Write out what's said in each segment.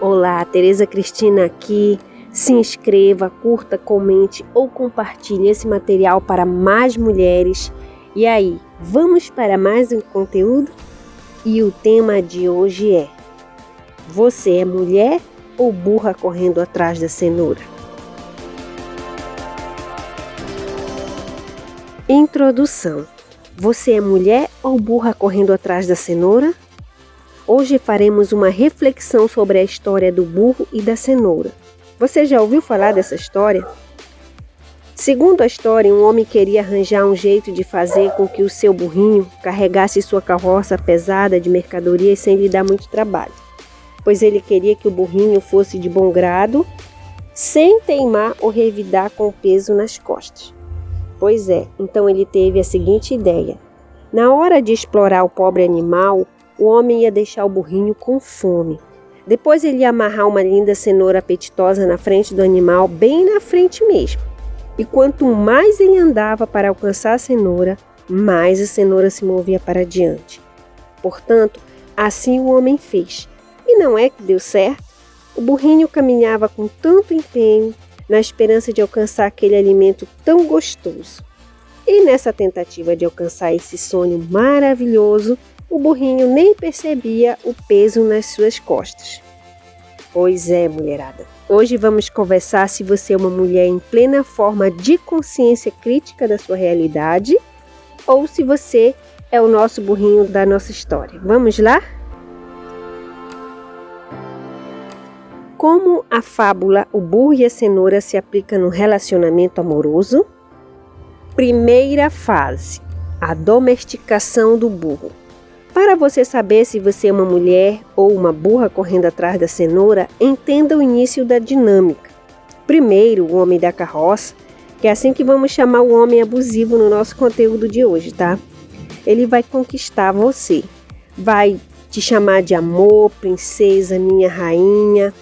Olá, Tereza Cristina aqui. Se inscreva, curta, comente ou compartilhe esse material para mais mulheres. E aí, vamos para mais um conteúdo? E o tema de hoje é: Você é mulher ou burra correndo atrás da cenoura? Introdução: Você é mulher ou burra correndo atrás da cenoura? Hoje faremos uma reflexão sobre a história do burro e da cenoura. Você já ouviu falar dessa história? Segundo a história, um homem queria arranjar um jeito de fazer com que o seu burrinho carregasse sua carroça pesada de mercadorias sem lhe dar muito trabalho, pois ele queria que o burrinho fosse de bom grado, sem teimar ou revidar com o peso nas costas. Pois é, então ele teve a seguinte ideia: na hora de explorar o pobre animal, o homem ia deixar o burrinho com fome. Depois ele ia amarrar uma linda cenoura apetitosa na frente do animal, bem na frente mesmo. E quanto mais ele andava para alcançar a cenoura, mais a cenoura se movia para diante. Portanto, assim o homem fez. E não é que deu certo? O burrinho caminhava com tanto empenho, na esperança de alcançar aquele alimento tão gostoso. E nessa tentativa de alcançar esse sonho maravilhoso, o burrinho nem percebia o peso nas suas costas. Pois é, mulherada. Hoje vamos conversar se você é uma mulher em plena forma de consciência crítica da sua realidade ou se você é o nosso burrinho da nossa história. Vamos lá? Como a fábula O Burro e a Cenoura se aplica no relacionamento amoroso? Primeira fase: a domesticação do burro. Para você saber se você é uma mulher ou uma burra correndo atrás da cenoura, entenda o início da dinâmica. Primeiro, o homem da carroça, que é assim que vamos chamar o homem abusivo no nosso conteúdo de hoje, tá? Ele vai conquistar você. Vai te chamar de amor, princesa, minha rainha.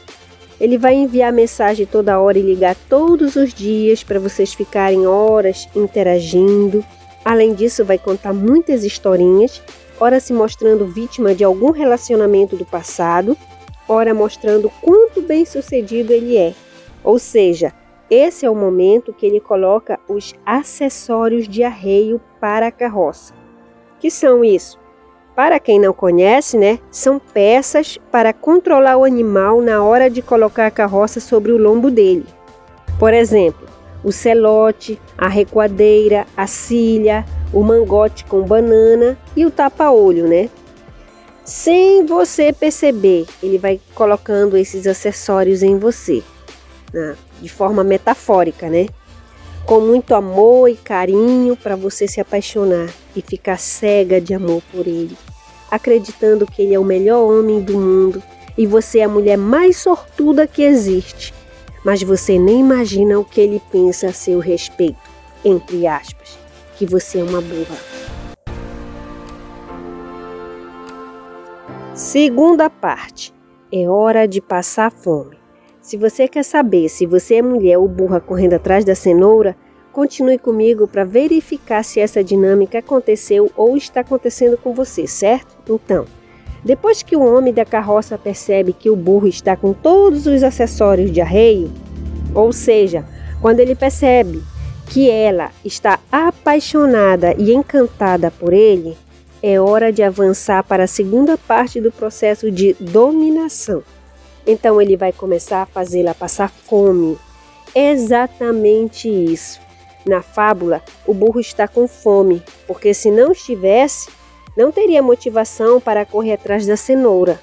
Ele vai enviar mensagem toda hora e ligar todos os dias para vocês ficarem horas interagindo. Além disso, vai contar muitas historinhas ora se mostrando vítima de algum relacionamento do passado, ora mostrando quanto bem-sucedido ele é. Ou seja, esse é o momento que ele coloca os acessórios de arreio para a carroça. Que são isso? Para quem não conhece, né, são peças para controlar o animal na hora de colocar a carroça sobre o lombo dele. Por exemplo, o celote, a recuadeira, a cilha, o mangote com banana e o tapa-olho, né? Sem você perceber, ele vai colocando esses acessórios em você, né? de forma metafórica, né? Com muito amor e carinho para você se apaixonar e ficar cega de amor por ele, acreditando que ele é o melhor homem do mundo e você é a mulher mais sortuda que existe. Mas você nem imagina o que ele pensa a seu respeito, entre aspas que você é uma burra. Segunda parte. É hora de passar fome. Se você quer saber se você é mulher ou burra correndo atrás da cenoura, continue comigo para verificar se essa dinâmica aconteceu ou está acontecendo com você, certo? Então, depois que o homem da carroça percebe que o burro está com todos os acessórios de arreio, ou seja, quando ele percebe que ela está apaixonada e encantada por ele, é hora de avançar para a segunda parte do processo de dominação. Então ele vai começar a fazê-la passar fome. Exatamente isso. Na fábula, o burro está com fome, porque se não estivesse, não teria motivação para correr atrás da cenoura.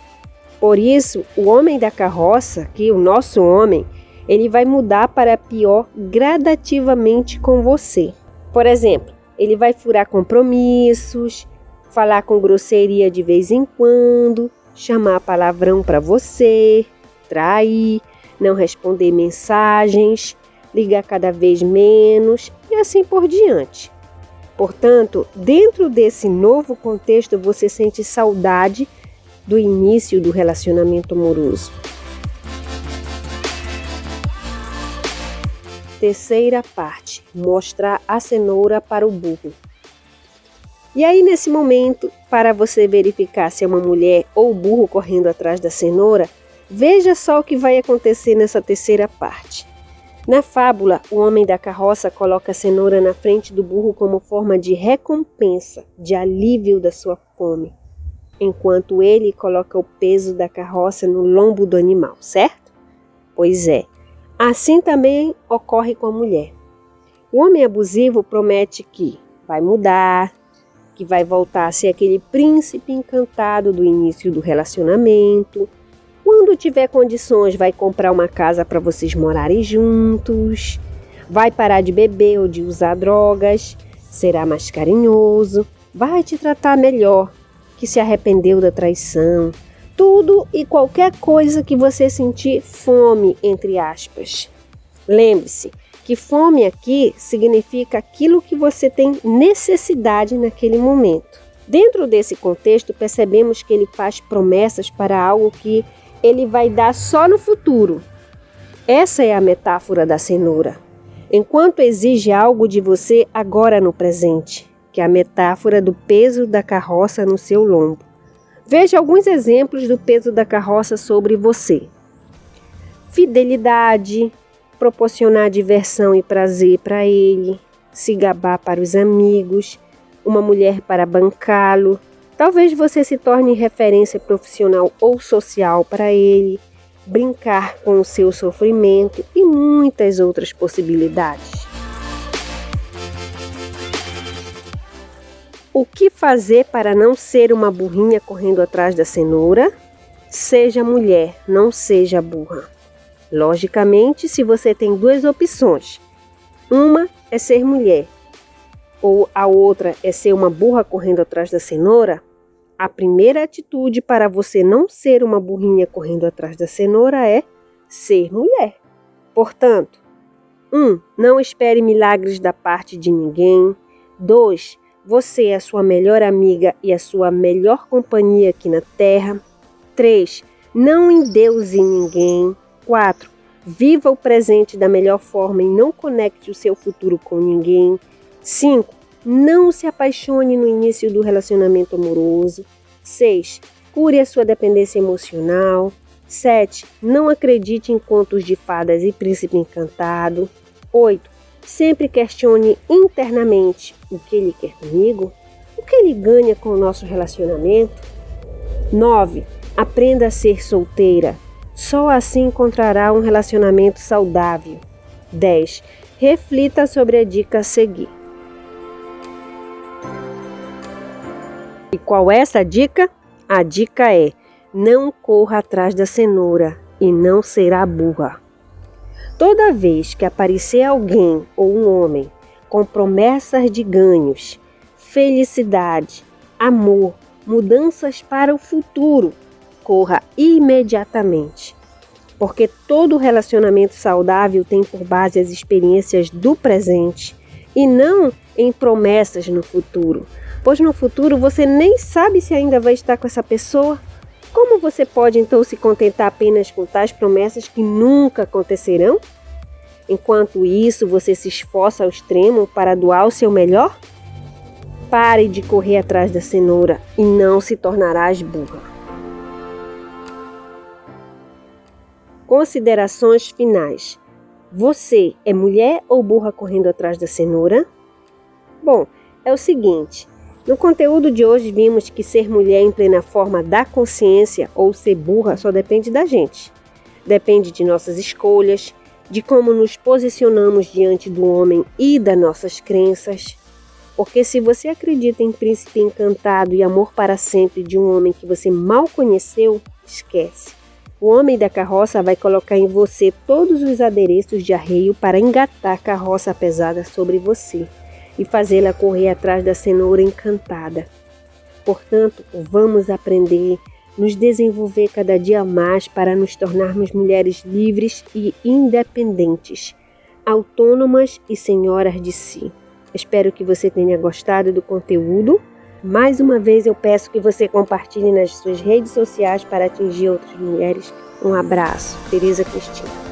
Por isso, o homem da carroça, que o nosso homem, ele vai mudar para pior gradativamente com você. Por exemplo, ele vai furar compromissos, falar com grosseria de vez em quando, chamar palavrão para você, trair, não responder mensagens, ligar cada vez menos e assim por diante. Portanto, dentro desse novo contexto, você sente saudade do início do relacionamento amoroso. Terceira parte: mostrar a cenoura para o burro. E aí, nesse momento, para você verificar se é uma mulher ou burro correndo atrás da cenoura, Veja só o que vai acontecer nessa terceira parte. Na fábula, o homem da carroça coloca a cenoura na frente do burro como forma de recompensa, de alívio da sua fome, enquanto ele coloca o peso da carroça no lombo do animal, certo? Pois é, assim também ocorre com a mulher. O homem abusivo promete que vai mudar, que vai voltar a ser aquele príncipe encantado do início do relacionamento, quando tiver condições, vai comprar uma casa para vocês morarem juntos, vai parar de beber ou de usar drogas, será mais carinhoso, vai te tratar melhor, que se arrependeu da traição, tudo e qualquer coisa que você sentir fome, entre aspas. Lembre-se que fome aqui significa aquilo que você tem necessidade naquele momento. Dentro desse contexto, percebemos que ele faz promessas para algo que ele vai dar só no futuro. Essa é a metáfora da cenoura. Enquanto exige algo de você agora no presente, que é a metáfora do peso da carroça no seu lombo. Veja alguns exemplos do peso da carroça sobre você: fidelidade, proporcionar diversão e prazer para ele, se gabar para os amigos, uma mulher para bancá-lo, Talvez você se torne referência profissional ou social para ele, brincar com o seu sofrimento e muitas outras possibilidades. O que fazer para não ser uma burrinha correndo atrás da cenoura? Seja mulher, não seja burra. Logicamente, se você tem duas opções, uma é ser mulher ou a outra é ser uma burra correndo atrás da cenoura, a primeira atitude para você não ser uma burrinha correndo atrás da cenoura é ser mulher. Portanto, 1. Um, não espere milagres da parte de ninguém. 2. Você é a sua melhor amiga e a sua melhor companhia aqui na Terra. 3. Não endeuse ninguém. 4. Viva o presente da melhor forma e não conecte o seu futuro com ninguém. 5. Não se apaixone no início do relacionamento amoroso. 6. Cure a sua dependência emocional. 7. Não acredite em contos de fadas e príncipe encantado. 8. Sempre questione internamente o que ele quer comigo, o que ele ganha com o nosso relacionamento. 9. Aprenda a ser solteira. Só assim encontrará um relacionamento saudável. 10. Reflita sobre a dica a seguir. E qual é essa dica? A dica é: não corra atrás da cenoura e não será burra. Toda vez que aparecer alguém ou um homem com promessas de ganhos, felicidade, amor, mudanças para o futuro, corra imediatamente. Porque todo relacionamento saudável tem por base as experiências do presente e não em promessas no futuro pois no futuro você nem sabe se ainda vai estar com essa pessoa. Como você pode então se contentar apenas com tais promessas que nunca acontecerão? Enquanto isso, você se esforça ao extremo para doar o seu melhor? Pare de correr atrás da cenoura e não se tornarás burra. Considerações finais. Você é mulher ou burra correndo atrás da cenoura? Bom, é o seguinte: no conteúdo de hoje vimos que ser mulher em plena forma da consciência ou ser burra só depende da gente. Depende de nossas escolhas, de como nos posicionamos diante do homem e das nossas crenças. Porque se você acredita em príncipe encantado e amor para sempre de um homem que você mal conheceu, esquece. O homem da carroça vai colocar em você todos os adereços de arreio para engatar a carroça pesada sobre você e fazê-la correr atrás da cenoura encantada. Portanto, vamos aprender, nos desenvolver cada dia mais para nos tornarmos mulheres livres e independentes, autônomas e senhoras de si. Espero que você tenha gostado do conteúdo. Mais uma vez eu peço que você compartilhe nas suas redes sociais para atingir outras mulheres. Um abraço, Tereza Cristina.